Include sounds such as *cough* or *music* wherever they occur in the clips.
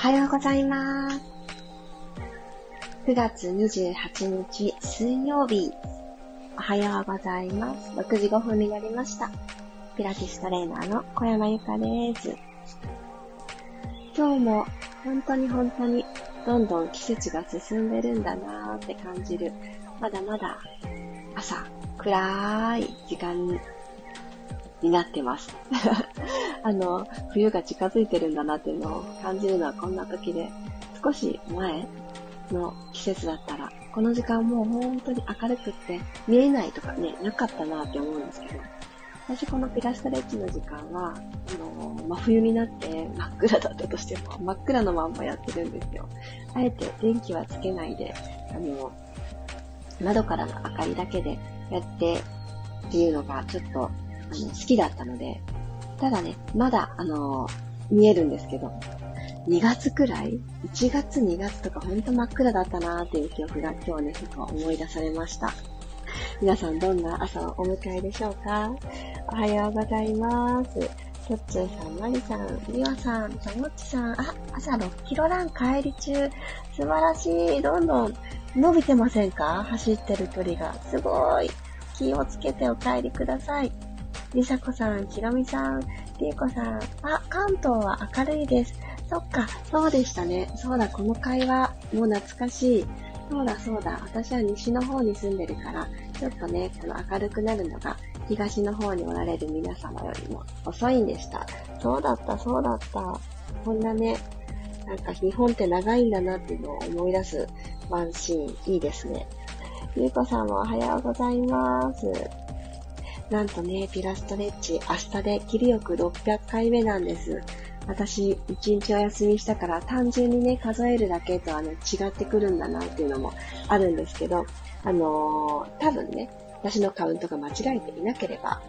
おはようございます。9月28日水曜日。おはようございます。6時5分になりました。ピラティストレーナーの小山由かです。今日も本当に本当にどんどん季節が進んでるんだなーって感じる。まだまだ朝暗い時間にになってます。あの、冬が近づいてるんだなっていうのを感じるのはこんな時で、少し前の季節だったら、この時間もう本当に明るくって見えないとかね、なかったなって思うんですけど、私このピラストレッチの時間は、あの、真冬になって真っ暗だったとしても、真っ暗のまんまやってるんですよ。あえて電気はつけないで、あの、窓からの明かりだけでやってっていうのがちょっとあの、好きだったので、ただね、まだ、あの、見えるんですけど、2月くらい ?1 月2月とかほんと真っ暗だったなーっていう記憶が今日ね、ちょっと思い出されました。皆さんどんな朝をお迎えでしょうか？おはようございます。とっつーさん、まりさん、みわさん、ともっちさん、あ、朝6キロラン帰り中。素晴らしい。どんどん伸びてませんか？走ってる距離が。すごい。気をつけてお帰りください。りさこさん、ひろみさん、りえこさん、あ、関東は明るいです。そっか、そうでしたね。そうだ、この会話、もう懐かしい。そうだ、そうだ。私は西の方に住んでるから、ちょっとね、この明るくなるのが、東の方におられる皆様よりも遅いんでした。そうだった、そうだった。こんなね、なんか日本って長いんだなっていうのを思い出すワンシーン、いいですね。ゆうこさんもおはようございます。なんとね、ピラストレッチ、明日で切りよく600回目なんです。私、一日お休みしたから単純にね、数えるだけとはね、違ってくるんだなっていうのもあるんですけど、あのー、多分ね、私のカウントが間違えていなければ、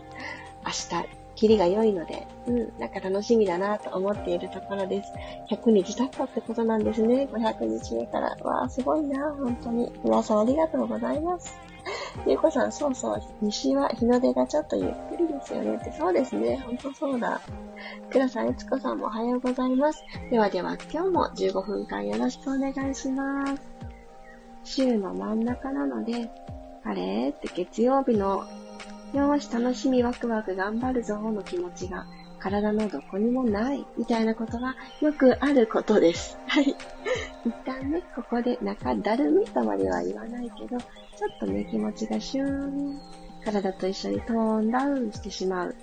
明日、キリが良いので、うん、なんか楽しみだなと思っているところです。100日経ったってことなんですね。500日目から。わあ、すごいな、本当に。皆さんありがとうございます。*laughs* ゆうこさん、そうそう、西は日の出がちょっとゆっくりですよねって、そうですね、ほんとそうだ。くらさん、えつこさんもおはようございます。ではでは、今日も15分間よろしくお願いします。週の真ん中なので、あれ？って月曜日の、よーし、楽しみワクワク頑張るぞの気持ちが体のどこにもないみたいなことはよくあることです。はい。一旦ね、ここで中だるみとまでは言わないけど、ちょっとね、気持ちがシューン、体と一緒にトーンダウンしてしまう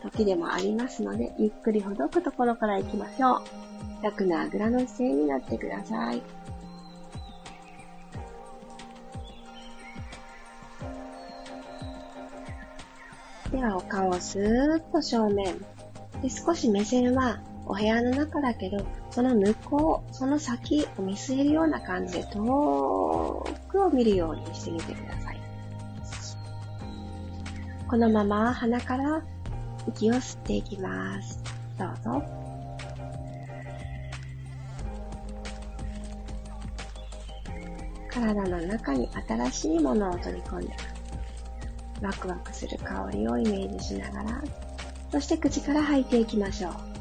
時でもありますので、ゆっくりほどくところから行きましょう。楽なあぐらの姿勢になってください。ではお顔をスーッと正面。で少し目線はお部屋の中だけど、その向こう、その先を見据えるような感じで遠くを見るようにしてみてください。このまま鼻から息を吸っていきます。どうぞ。体の中に新しいものを取り込んでワクワクする香りをイメージしながら、そして口から吐いていきましょう。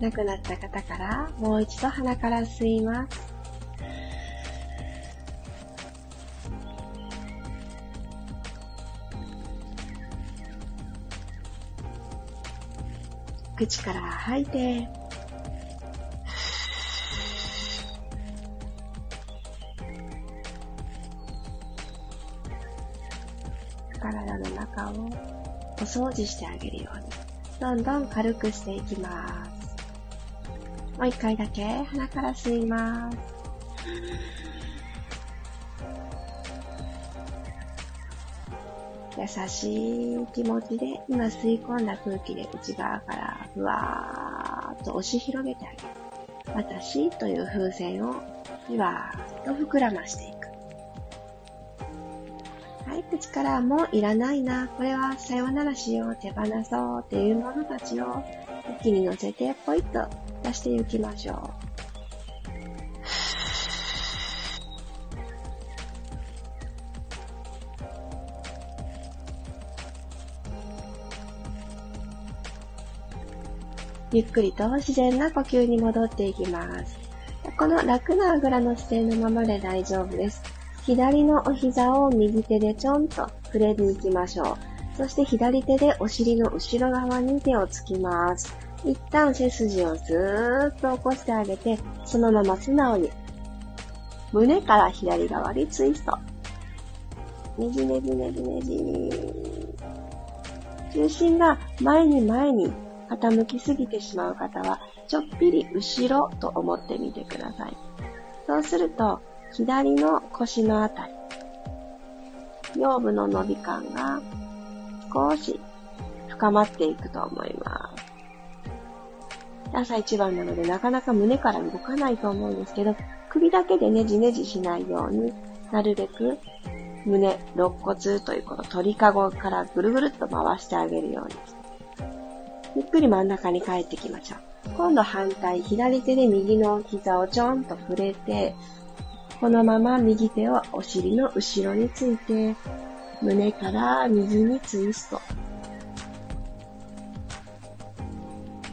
亡くなった方からもう一度鼻から吸います。口から吐いて、体の中をお掃除してあげるように、どんどん軽くしていきます。もう一回だけ鼻から吸います。優しい気持ちで今吸い込んだ空気で内側からふわーっと押し広げてあげる。私という風船をふわーっと膨らましていく。はい、口からもういらないな。これはさようならしよう、手放そうっていうものたちを一気に乗せてポイッと出していきましょう。ゆっくりと自然な呼吸に戻っていきます。この楽なあぐらの姿勢のままで大丈夫です。左のお膝を右手でちょんと触れに行きましょう。そして左手でお尻の後ろ側に手をつきます。一旦背筋をずーっと起こしてあげて、そのまま素直に胸から左側にツイスト。ねじねじねじねじ。重心が前に前に傾きすぎてしまう方は、ちょっぴり後ろと思ってみてください。そうすると、左の腰のあたり、腰部の伸び感が少し深まっていくと思います。朝一番なのでなかなか胸から動かないと思うんですけど、首だけでねじねじしないように、なるべく胸、肋骨というこの鳥かごからぐるぐるっと回してあげるように、ゆっくり真ん中に帰ってきましょう。今度反対、左手で右の膝をちょんと触れて、このまま右手をお尻の後ろについて、胸から右にツイスト。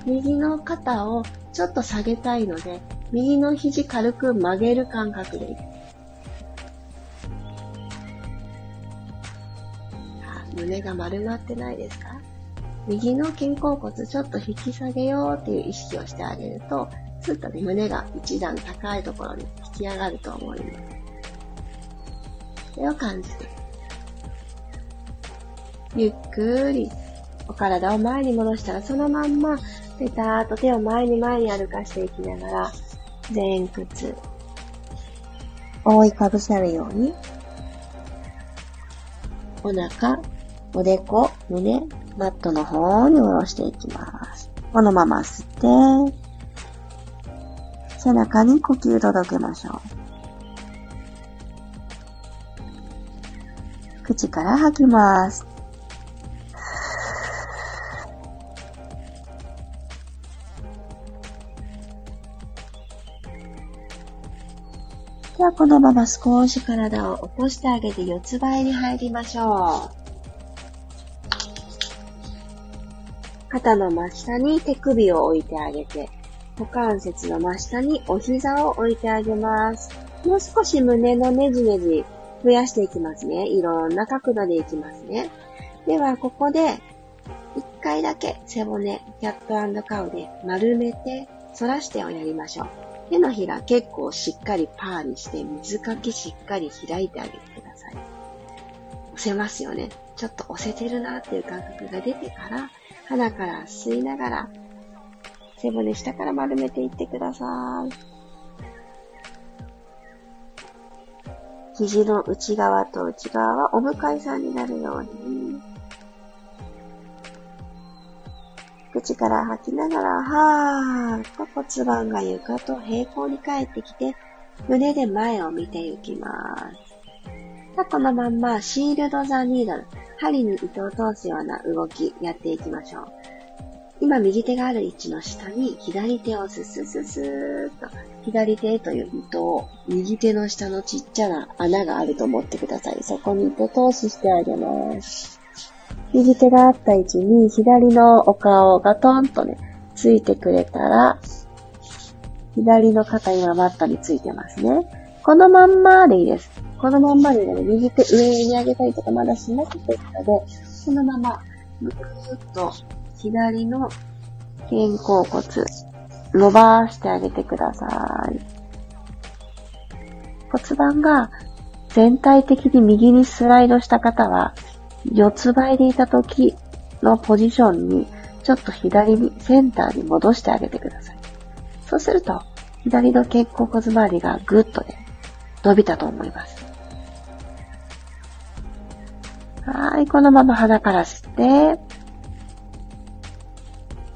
右の肩をちょっと下げたいので、右の肘軽く曲げる感覚でいい。胸が丸まってないですか？右の肩甲骨ちょっと引き下げようっていう意識をしてあげると、スッとね、胸が一段高いところに引き上がると思います。それを感じて。ゆっくりお体を前に戻したらそのまんまペターっと手を前に前に歩かしていきながら前屈覆いかぶさるようにお腹、おでこ、胸、マットの方に下ろしていきます。このまま吸って、背中に呼吸届けましょう。口から吐きます。はこのまま少し体を起こしてあげて四つ倍に入りましょう。肩の真下に手首を置いてあげて、股関節の真下にお膝を置いてあげます。もう少し胸のねじねじ増やしていきますね。いろんな角度でいきますね。では、ここで、一回だけ背骨、キャットカウで丸めて、反らしてをやりましょう。手のひら結構しっかりパーにして水かきしっかり開いてあげてください。押せますよね。ちょっと押せてるなっていう感覚が出てから、鼻から吸いながら背骨下から丸めていってください。肘の内側と内側はお向かいさんになるように。口から吐きながら、はーっと骨盤が床と平行に帰ってきて、胸で前を見ていきます。さあこのまんま、シールドザニードル、針に糸を通すような動きやっていきましょう。今右手がある位置の下に左手をススススーっと左手という糸を右手の下のちっちゃな穴があると思ってください。そこに糸通ししてあげます。右手があった位置に左のお顔がトンとね、ついてくれたら、左の肩今マットについてますね。このまんまでいいです。このまんまでいい、右手上に上げたりとかまだしなくていいので、このまま、ぐーっと左の肩甲骨、伸ばしてあげてください。骨盤が全体的に右にスライドした方は、四つ倍でいた時のポジションに、ちょっと左に、センターに戻してあげてください。そうすると、左の肩甲骨周りがぐっとね、伸びたと思います。はい、このまま鼻から吸って、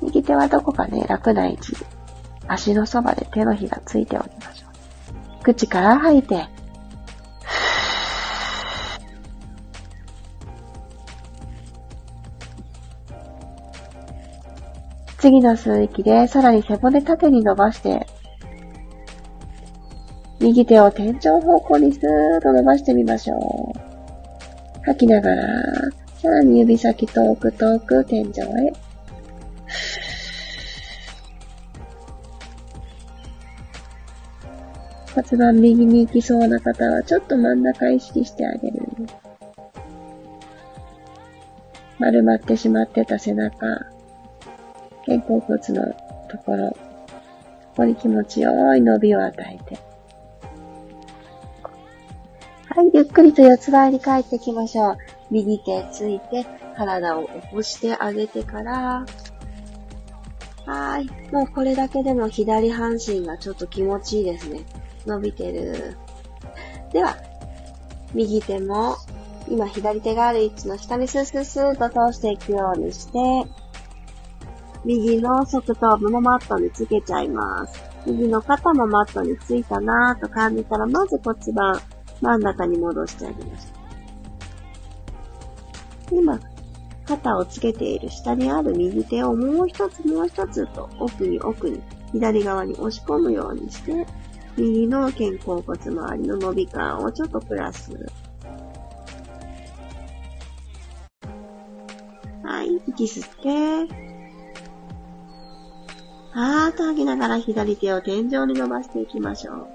右手はどこかね、楽な位置で、足のそばで手のひらついておきましょう。口から吐いて、次の吸う息で、さらに背骨縦に伸ばして、右手を天井方向にスーッと伸ばしてみましょう。吐きながら、さらに指先遠く遠く天井へ。骨盤右に行きそうな方はちょっと真ん中意識してあげる。丸まってしまってた背中、肩甲骨のところ、ここに気持ちよい伸びを与えて。はい、ゆっくりと四つ倍に帰っていきましょう。右手ついて、体を起こしてあげてから、はい。もうこれだけでも左半身がちょっと気持ちいいですね。伸びてる。では、右手も、今左手がある位置の下にスースースーと通していくようにして、右の側頭部もマットにつけちゃいます。右の肩もマットについたなぁと感じたら、まず骨盤、真ん中に戻してあげましょう。今、肩をつけている下にある右手をもう一つもう一つと奥に奥に左側に押し込むようにして、右の肩甲骨周りの伸び感をちょっとプラス。はい、息吸って。はーっと吐きながら左手を天井に伸ばしていきましょう。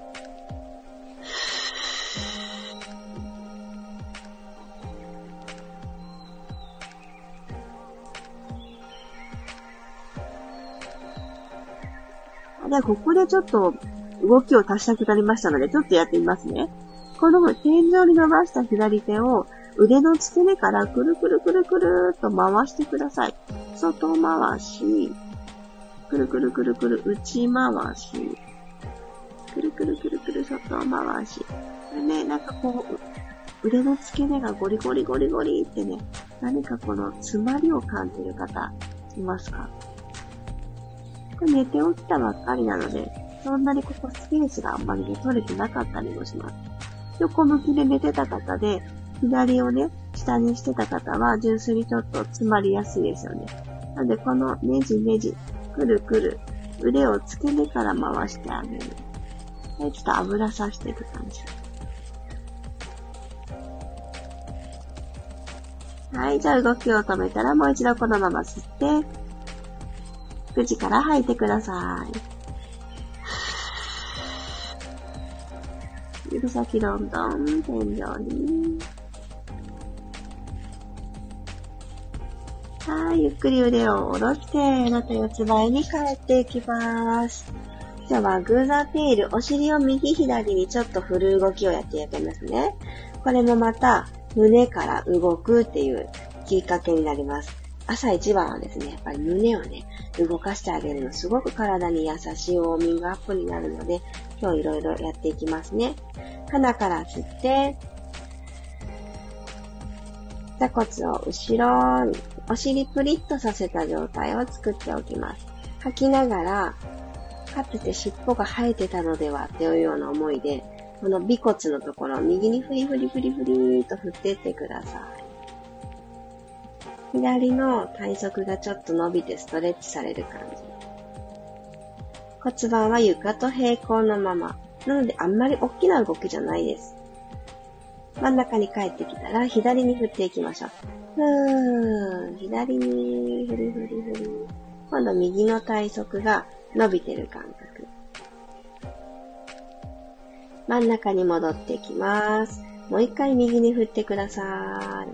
で、ここでちょっと動きを足したくなりましたので、ちょっとやってみますね。この天井に伸ばした左手を腕の付け根からくるくるくるくるっと回してください。外回し、くるくるくるくる内回し、くるくるくるくる外回し。でね、なんかこう、腕の付け根がゴリゴリゴリゴリってね、何かこの詰まりを感じる方、いますか？これ寝て起きたばっかりなので、そんなにここスペースがあんまりね、取れてなかったりもします。横向きで寝てた方で、左をね、下にしてた方は、純粋にちょっと詰まりやすいですよね。なので、このネジネジ、くるくる、腕を付け根から回してあげる。はい、ちょっと油さしていく感じ。はい、じゃあ動きを止めたらもう一度このまま吸って、口から吐いてください。指先どんどん天井に。はい、ゆっくり腕を下ろして、また四つ倍に帰っていきます。じゃあ、ワグーザーテール、お尻を右左にちょっと振る動きをやっていきますね。これもまた、胸から動くっていうきっかけになります。朝一番はですね、やっぱり胸をね、動かしてあげるのすごく体に優しいウォーミングアップになるので、今日いろいろやっていきますね。鼻から吸って、座骨を後ろに、お尻プリッとさせた状態を作っておきます。吐きながら、かつて尻尾が生えてたのではというような思いで、この尾骨のところを右にフリフリフリフリと振っていってください。左の体側がちょっと伸びてストレッチされる感じ。骨盤は床と平行のまま。なのであんまり大きな動きじゃないです。真ん中に帰ってきたら左に振っていきましょう。ふーん。左に振り振り振り。今度右の体側が伸びてる感覚。真ん中に戻っていきます。もう一回右に振ってくださ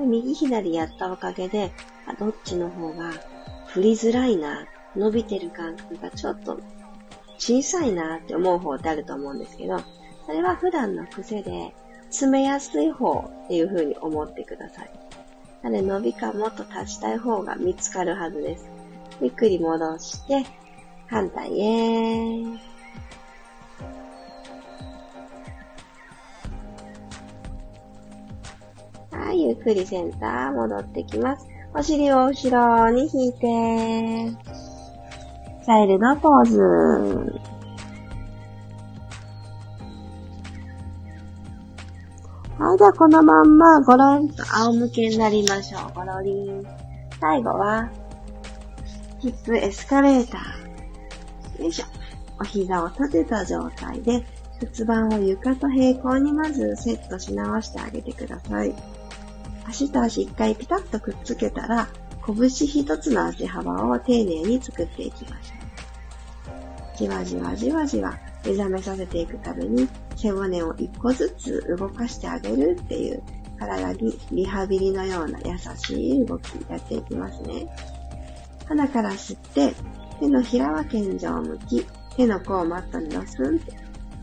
い。右左やったおかげで、あどっちの方が振りづらいな、伸びてる感覚がちょっと小さいなって思う方ってあると思うんですけど、それは普段の癖で、詰めやすい方っていう風に思ってください。なので伸び感もっと足したい方が見つかるはずです。ゆっくり戻して、反対へ。はい、ゆっくりセンター戻ってきます。お尻を後ろに引いて、チャイルドポーズ。はい、じゃあこのまんまゴロンと仰向けになりましょう。ゴロリン。最後は、ヒップエスカレーター。よいしょ。お膝を立てた状態で、骨盤を床と平行にまずセットし直してあげてください。足と足一回ピタッとくっつけたら、拳一つの足幅を丁寧に作っていきましょうじわじわじわじわ目覚めさせていくために背骨を一個ずつ動かしてあげるっていう体にリハビリのような優しい動きやっていきますね。鼻から吸って、手のひらは天井を向き、手の甲をマットにドスンって、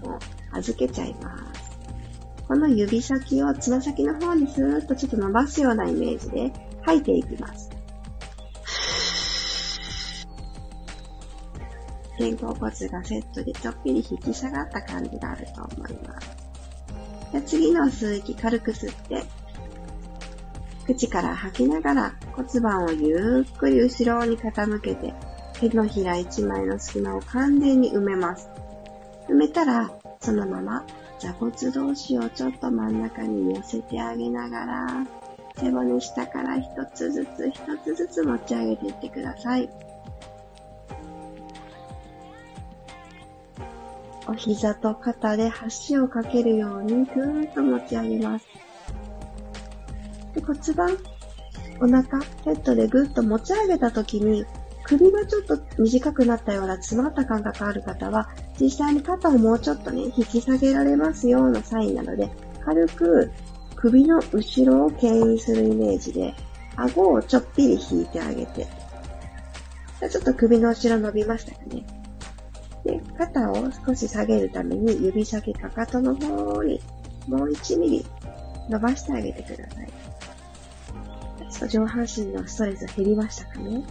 もう預けちゃいます。この指先をつま先の方にスーッとちょっと伸ばすようなイメージで吐いていきます。肩甲骨がセットでちょっぴり引き下がった感じがあると思います。じゃ次の吸う息軽く吸って、口から吐きながら骨盤をゆっくり後ろに傾けて、手のひら一枚の隙間を完全に埋めます。埋めたら、そのまま座骨同士をちょっと真ん中に寄せてあげながら、背骨下から一つずつ一つずつ持ち上げていってください。お膝と肩で橋をかけるようにぐーっと持ち上げます。で骨盤、お腹、ヘッドでぐっと持ち上げた時に、首がちょっと短くなったような詰まった感覚ある方は、実際に肩をもうちょっとね、引き下げられますようなサインなので、軽く首の後ろを牽引するイメージで、顎をちょっぴり引いてあげて、ちょっと首の後ろ伸びましたかね。で、肩を少し下げるために指先かかとの方にもう1ミリ伸ばしてあげてください。ちょっと上半身のストレス減りましたかね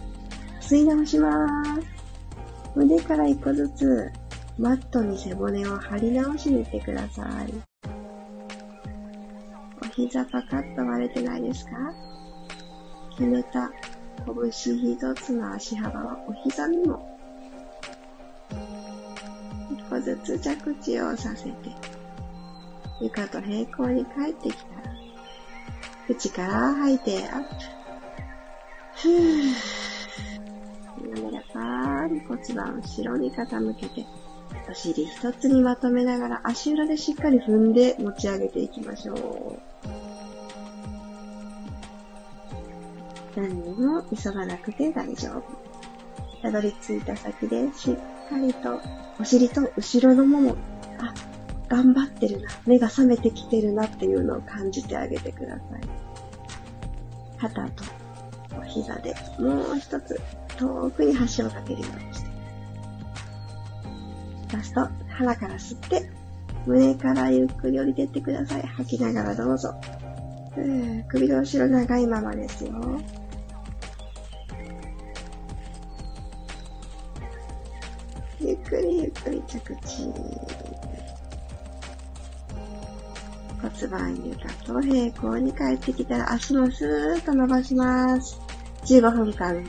吸い直します。胸から一個ずつマットに背骨を張り直しに行ってください。お膝パカッと割れてないですか？決めた拳一つの足幅はお膝にも一個ずつ着地をさせて床と平行に帰ってきたら口から吐いて、アップ。ふぅ。滑らかに骨盤後ろに傾けて、お尻一つにまとめながら足裏でしっかり踏んで持ち上げていきましょう。何にも急がなくて大丈夫。たどり着いた先でしっかりとお尻と後ろのもも、あ、頑張ってるな、目が覚めてきてるなっていうのを感じてあげてください。肩とお膝でもう一つ遠くに橋をかけるようにして。ラスト、鼻から吸って、胸からゆっくり降りてってください。吐きながらどうぞ。首の後ろ長いままですよ。ゆっくりゆっくり着地。骨盤床と平行に帰ってきたら足もスーッと伸ばします。15分間、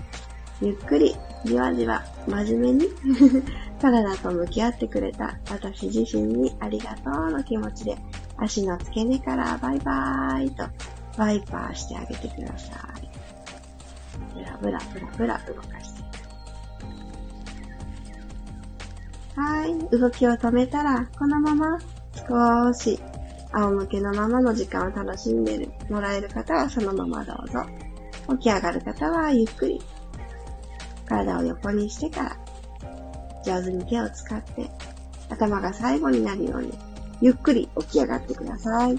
ゆっくり、じわじわ、真面目に *laughs* 体と向き合ってくれた私自身にありがとうの気持ちで、足の付け根からバイバーイとワイパーしてあげてください。ブラブラブラブラ動かして。はい。動きを止めたら、このまま少し仰向けのままの時間を楽しんでもらえる方はそのままどうぞ。起き上がる方はゆっくり体を横にしてから上手に手を使って頭が最後になるようにゆっくり起き上がってください。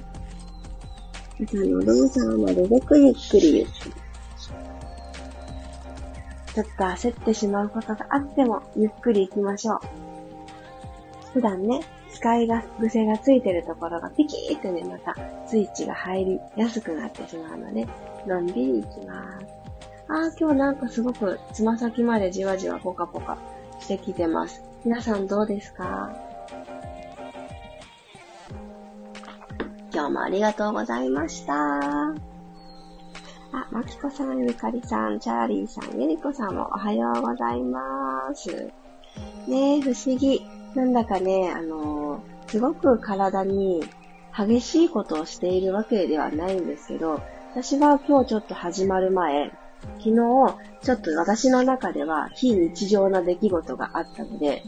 朝の動作はなるべくゆっくりゆっくり。ちょっと焦ってしまうことがあってもゆっくり行きましょう。普段ね、使いが、癖がついてるところがピキーってね、またスイッチが入りやすくなってしまうので、のんびりいきます。あー、今日なんかすごくつま先までじわじわポカポカしてきてます。皆さんどうですか？今日もありがとうございました。あ、まきこさん、ゆかりさん、チャーリーさん、ゆりこさんもおはようございます。ねえ、不思議。なんだかね、あの、すごく体に激しいことをしているわけではないんですけど、私は今日ちょっと始まる前、昨日、ちょっと私の中では非日常な出来事があったので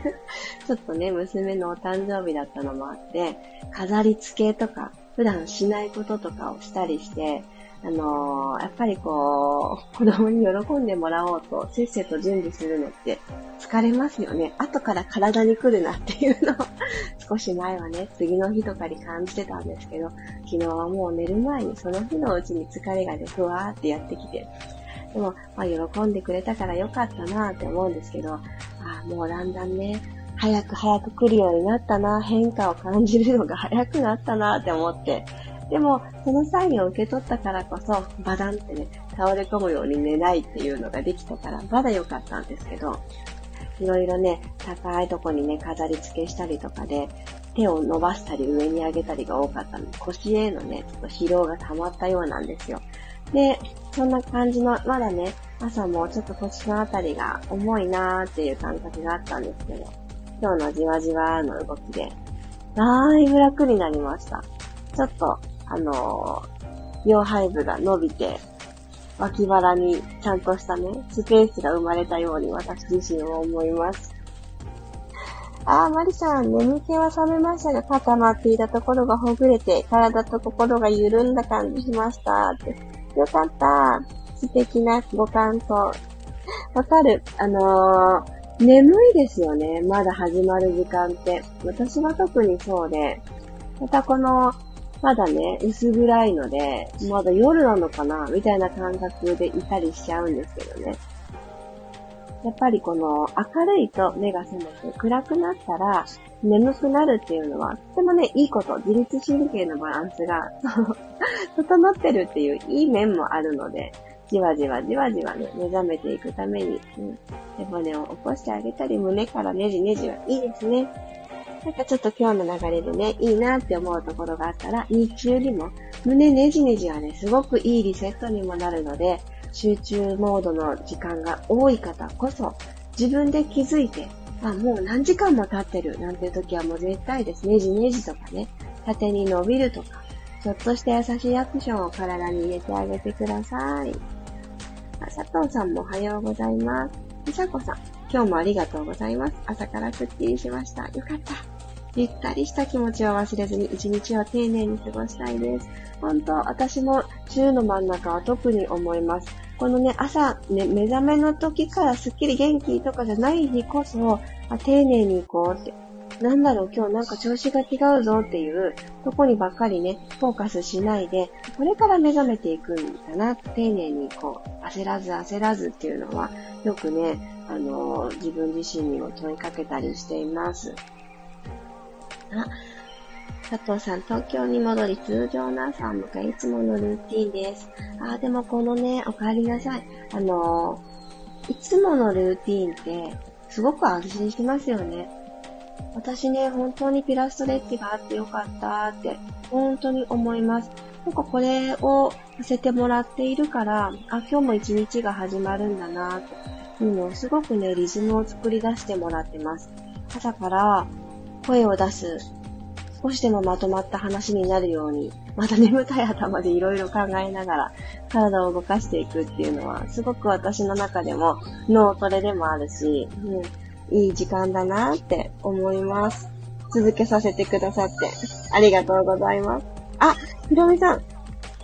*laughs* ちょっとね、娘のお誕生日だったのもあって、飾り付けとか、普段しないこととかをしたりして、あのー、やっぱりこう、子供に喜んでもらおうと、せっせと準備するのって疲れますよね。後から体に来るなっていうのを *laughs* 少し前はね、次の日とかに感じてたんですけど、昨日はもう寝る前にその日のうちに疲れがね、ふわーってやってきて、でも、まあ、喜んでくれたからよかったなって思うんですけど、あもうだんだんね、早く早く来るようになったな、変化を感じるのが早くなったなって思って、でも、そのサインを受け取ったからこそ、バダンってね、倒れ込むように寝ないっていうのができたから、まだ良かったんですけど、いろいろね、高いとこにね、飾り付けしたりとかで、手を伸ばしたり上に上げたりが多かったので、腰へのね、ちょっと疲労が溜まったようなんですよ。で、そんな感じの、まだね、朝もちょっと腰のあたりが重いなーっていう感覚があったんですけど、今日のじわじわの動きで、だいぶ楽になりました。ちょっとあのー、両背部が伸びて、脇腹にちゃんとしたね、スペースが生まれたように私自身は思います。あー、マリさん、眠気は覚めましたが、固まっていたところがほぐれて、体と心が緩んだ感じしました。って。よかった。素敵なご感想。わかる。あのー、眠いですよね。まだ始まる時間って。私は特にそうで、またこのまだね、薄暗いので、まだ夜なのかなみたいな感覚でいたりしちゃうんですけどね。やっぱりこの明るいと目が覚めて暗くなったら眠くなるっていうのはとてもね、いいこと、自律神経のバランスが *laughs* 整ってるっていういい面もあるので、じわじわじわじわね、目覚めていくために、うん、背骨を起こしてあげたり、胸からねじねじはいいですね。なんかちょっと今日の流れでね、いいなって思うところがあったら、日中にも胸ねじねじはね、すごくいいリセットにもなるので、集中モードの時間が多い方こそ、自分で気づいて、あ、もう何時間も経ってるなんていう時はもう絶対です。ねじねじとかね、縦に伸びるとか、ちょっとした優しいアクションを体に入れてあげてください。あ佐藤さんもおはようございます。ひさこさん、今日もありがとうございます。朝からスッキリしました。よかった。ゆったりした気持ちを忘れずに一日を丁寧に過ごしたいです。本当、私も週の真ん中は特に思います。このね、朝、ね、目覚めの時からすっきり元気とかじゃない日こそ、あ丁寧に行こうって。なんだろう、今日なんか調子が違うぞっていうとこにばっかりね、フォーカスしないで、これから目覚めていくんだな、丁寧にこう、焦らず焦らずっていうのは、よくね、あのー、自分自身にも問いかけたりしています。あ、佐藤さん、東京に戻り通常の朝を迎え、いつものルーティンです。あ、でもこのね、お帰りなさい。あのいつものルーティンって、すごく安心しますよね。私ね、本当にピラストレッチがあってよかったって、本当に思います。なんかこれをさせてもらっているから、あ、今日も一日が始まるんだなっていうのをすごくね、リズムを作り出してもらってます。朝から声を出す、少しでもまとまった話になるように、また眠たい頭でいろいろ考えながら体を動かしていくっていうのは、すごく私の中でも脳トレでもあるし、うん、いい時間だなって思います。続けさせてくださって、ありがとうございます。あ、ひろみさん、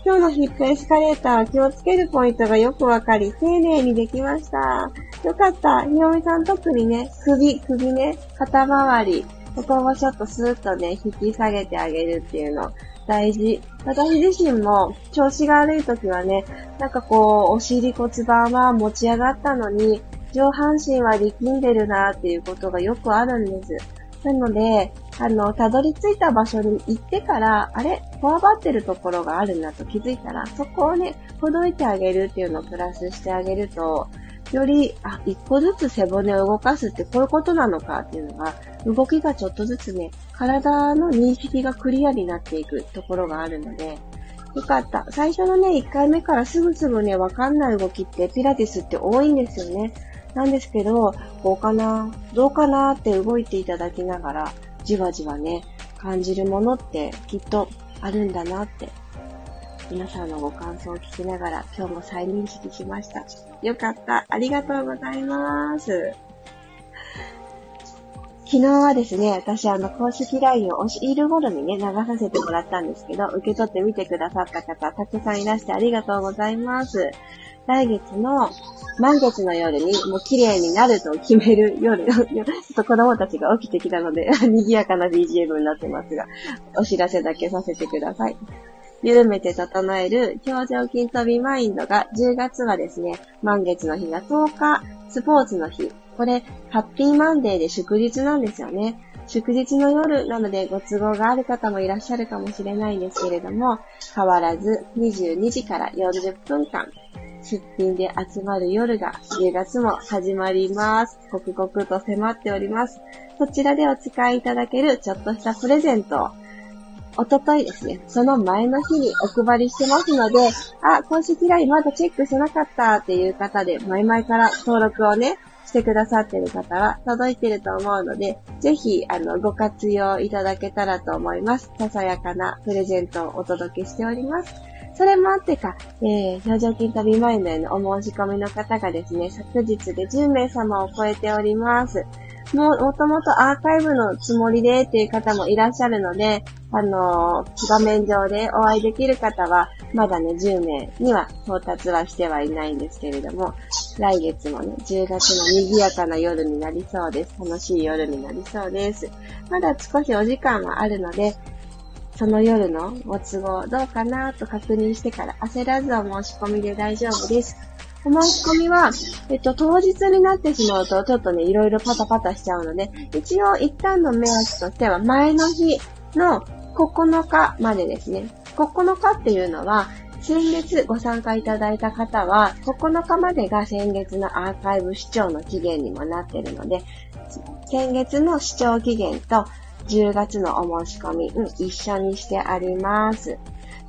今日のヒップエスカレーター気をつけるポイントがよくわかり、丁寧にできました。よかった。ひろみさん特にね、首、首ね、肩周り、ここをちょっとスーッとね、引き下げてあげるっていうの大事。私自身も調子が悪い時はね、なんかこう、お尻骨盤は持ち上がったのに、上半身は力んでるなっていうことがよくあるんです。なので、あの、たどり着いた場所に行ってから、あれ？こわばってるところがあるなと気づいたら、そこをね、ほどいてあげるっていうのをプラスしてあげると、より、あ、一個ずつ背骨を動かすってこういうことなのかっていうのが、動きがちょっとずつね、体の認識がクリアになっていくところがあるので、よかった。最初のね、1回目からすぐすぐね、わかんない動きってピラティスって多いんですよね。なんですけど、こうかな、どうかなって動いていただきながら、じわじわね、感じるものってきっとあるんだなって皆さんのご感想を聞きながら今日も再認識しました。よかった。ありがとうございます。昨日はですね、私あの公式 LINE をお昼頃にね、流させてもらったんですけど、受け取ってみてくださった方、たくさんいらしてありがとうございます。来月の満月の夜にもう綺麗になると決める夜、*laughs* ちょっと子供たちが起きてきたので、*laughs* 賑やかな BGM になってますが、お知らせだけさせてください。緩めて整える表情筋飛びマインドが10月はですね、満月の日が10日、スポーツの日。これ、ハッピーマンデーで祝日なんですよね。祝日の夜なのでご都合がある方もいらっしゃるかもしれないんですけれども、変わらず22時から40分間、出品で集まる夜が10月も始まります。刻々と迫っております。そちらでお使いいただけるちょっとしたプレゼントをおとといですね、その前の日にお配りしてますので、あ、公式 LINE まだチェックしなかったっていう方で、前々から登録をね、してくださってる方は届いてると思うので、ぜひ、あの、ご活用いただけたらと思います。ささやかなプレゼントをお届けしております。それもあってか、えー、表情筋旅前のへのお申し込みの方がですね、昨日で10名様を超えております。も、もともとアーカイブのつもりでっていう方もいらっしゃるので、あのー、画面上でお会いできる方は、まだね、10名には到達はしてはいないんですけれども、来月もね、10月の賑やかな夜になりそうです。楽しい夜になりそうです。まだ少しお時間はあるので、その夜のご都合どうかなと確認してから焦らずお申し込みで大丈夫です。お申し込みは、えっと、当日になってしまうと、ちょっとね、いろいろパタパタしちゃうので、一応一旦の目安としては、前の日の9日までですね。9日っていうのは、先月ご参加いただいた方は、9日までが先月のアーカイブ視聴の期限にもなってるので、先月の視聴期限と10月のお申し込み、うん、一緒にしてあります。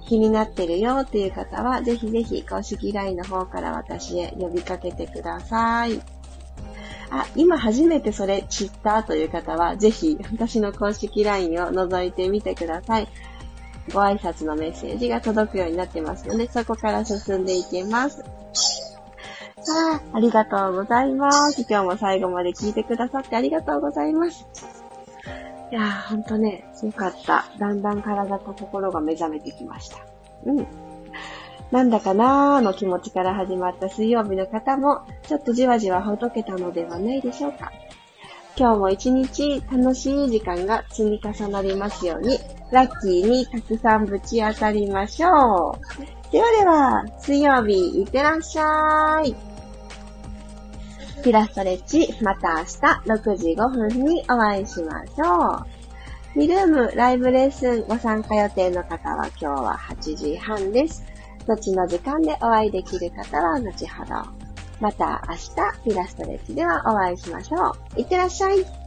気になってるよっていう方は、ぜひぜひ公式 LINE の方から私へ呼びかけてください。あ、今初めてそれ知ったという方は、ぜひ私の公式 LINE を覗いてみてください。ご挨拶のメッセージが届くようになってますので、そこから進んでいけます。さあ、ありがとうございます。今日も最後まで聞いてくださってありがとうございます。いやー、ほんとね、よかった。だんだん体と心が目覚めてきました。うん。なんだかなーの気持ちから始まった水曜日の方も、ちょっとじわじわほどけたのではないでしょうか。今日も一日楽しい時間が積み重なりますように、ラッキーにたくさんぶち当たりましょう。ではでは、水曜日いってらっしゃい。ピラストレッチ、また明日6時5分にお会いしましょう。ミルームライブレッスンご参加予定の方は今日は8時半です。後の時間でお会いできる方は後ほど。また明日、ピラストレッチではお会いしましょう。いってらっしゃい。